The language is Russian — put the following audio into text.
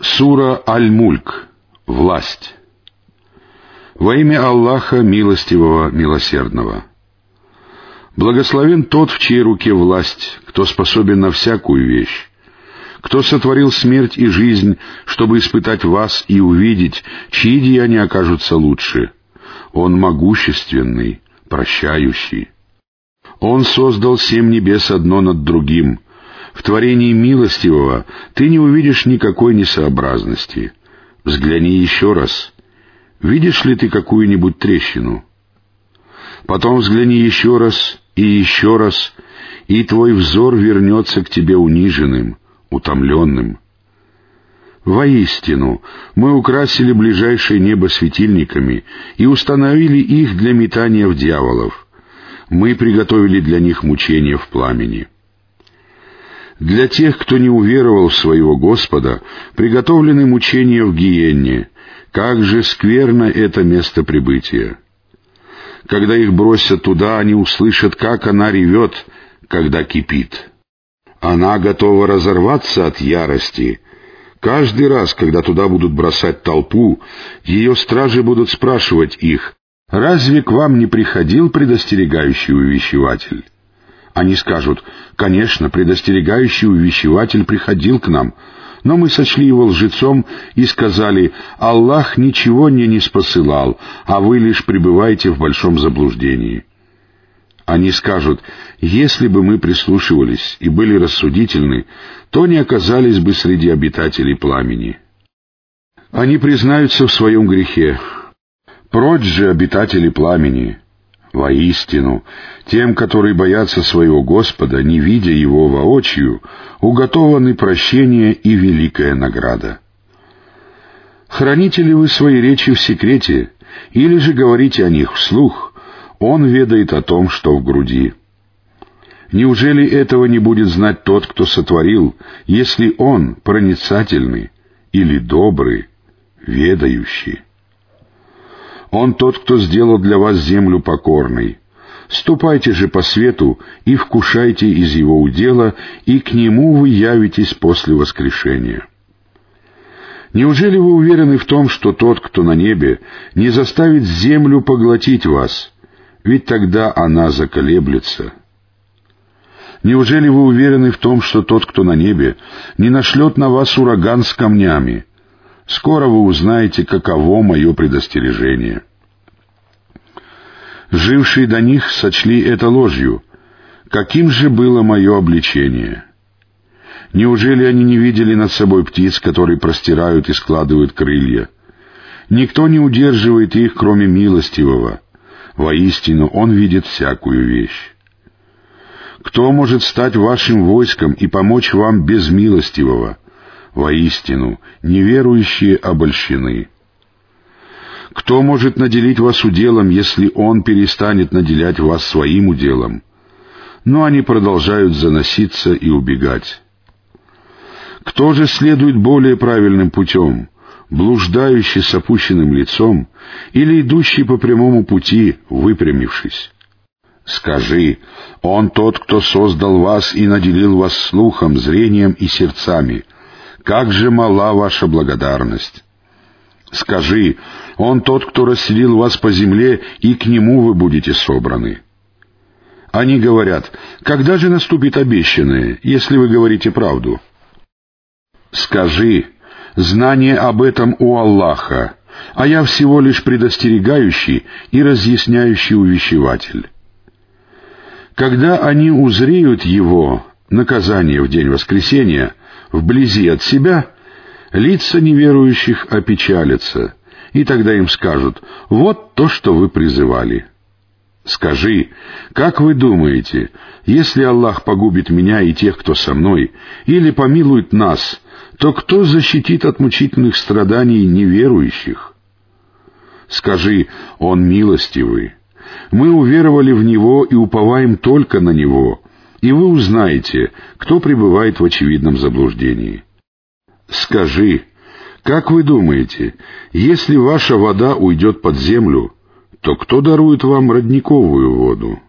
Сура Аль-Мульк. Власть. Во имя Аллаха Милостивого, Милосердного. Благословен тот, в чьей руке власть, кто способен на всякую вещь, кто сотворил смерть и жизнь, чтобы испытать вас и увидеть, чьи деяния окажутся лучше. Он могущественный, прощающий. Он создал семь небес одно над другим — в творении милостивого ты не увидишь никакой несообразности. Взгляни еще раз. Видишь ли ты какую-нибудь трещину? Потом взгляни еще раз и еще раз, и твой взор вернется к тебе униженным, утомленным. Воистину, мы украсили ближайшее небо светильниками и установили их для метания в дьяволов. Мы приготовили для них мучения в пламени. Для тех, кто не уверовал в своего Господа, приготовлены мучения в гиенне. Как же скверно это место прибытия! Когда их бросят туда, они услышат, как она ревет, когда кипит. Она готова разорваться от ярости. Каждый раз, когда туда будут бросать толпу, ее стражи будут спрашивать их, «Разве к вам не приходил предостерегающий увещеватель?» Они скажут, конечно, предостерегающий увещеватель приходил к нам, но мы сочли его лжецом и сказали, Аллах ничего мне не спосылал, а вы лишь пребываете в большом заблуждении. Они скажут, если бы мы прислушивались и были рассудительны, то не оказались бы среди обитателей пламени. Они признаются в своем грехе. Прочь же обитатели пламени, Воистину, тем, которые боятся своего Господа, не видя Его воочию, уготованы прощение и великая награда. Храните ли вы свои речи в секрете, или же говорите о них вслух, Он ведает о том, что в груди. Неужели этого не будет знать тот, кто сотворил, если Он проницательный или добрый, ведающий? Он тот, кто сделал для вас землю покорной. Ступайте же по свету и вкушайте из его удела, и к нему вы явитесь после воскрешения. Неужели вы уверены в том, что тот, кто на небе, не заставит землю поглотить вас, ведь тогда она заколеблется? Неужели вы уверены в том, что тот, кто на небе, не нашлет на вас ураган с камнями, Скоро вы узнаете, каково мое предостережение. Жившие до них сочли это ложью. Каким же было мое обличение? Неужели они не видели над собой птиц, которые простирают и складывают крылья? Никто не удерживает их, кроме милостивого. Воистину, он видит всякую вещь. Кто может стать вашим войском и помочь вам без милостивого? Воистину, неверующие обольщены. Кто может наделить вас уделом, если Он перестанет наделять вас своим уделом? Но они продолжают заноситься и убегать. Кто же следует более правильным путем, блуждающий с опущенным лицом или идущий по прямому пути, выпрямившись? Скажи, Он тот, кто создал вас и наделил вас слухом, зрением и сердцами — как же мала ваша благодарность! Скажи, Он тот, кто расселил вас по земле, и к Нему вы будете собраны. Они говорят, когда же наступит обещанное, если вы говорите правду? Скажи, знание об этом у Аллаха, а я всего лишь предостерегающий и разъясняющий увещеватель. Когда они узреют Его, наказание в день воскресения, вблизи от себя, лица неверующих опечалятся, и тогда им скажут, вот то, что вы призывали. Скажи, как вы думаете, если Аллах погубит меня и тех, кто со мной, или помилует нас, то кто защитит от мучительных страданий неверующих? Скажи, Он милостивый. Мы уверовали в Него и уповаем только на Него, и вы узнаете, кто пребывает в очевидном заблуждении. Скажи, как вы думаете, если ваша вода уйдет под землю, то кто дарует вам родниковую воду?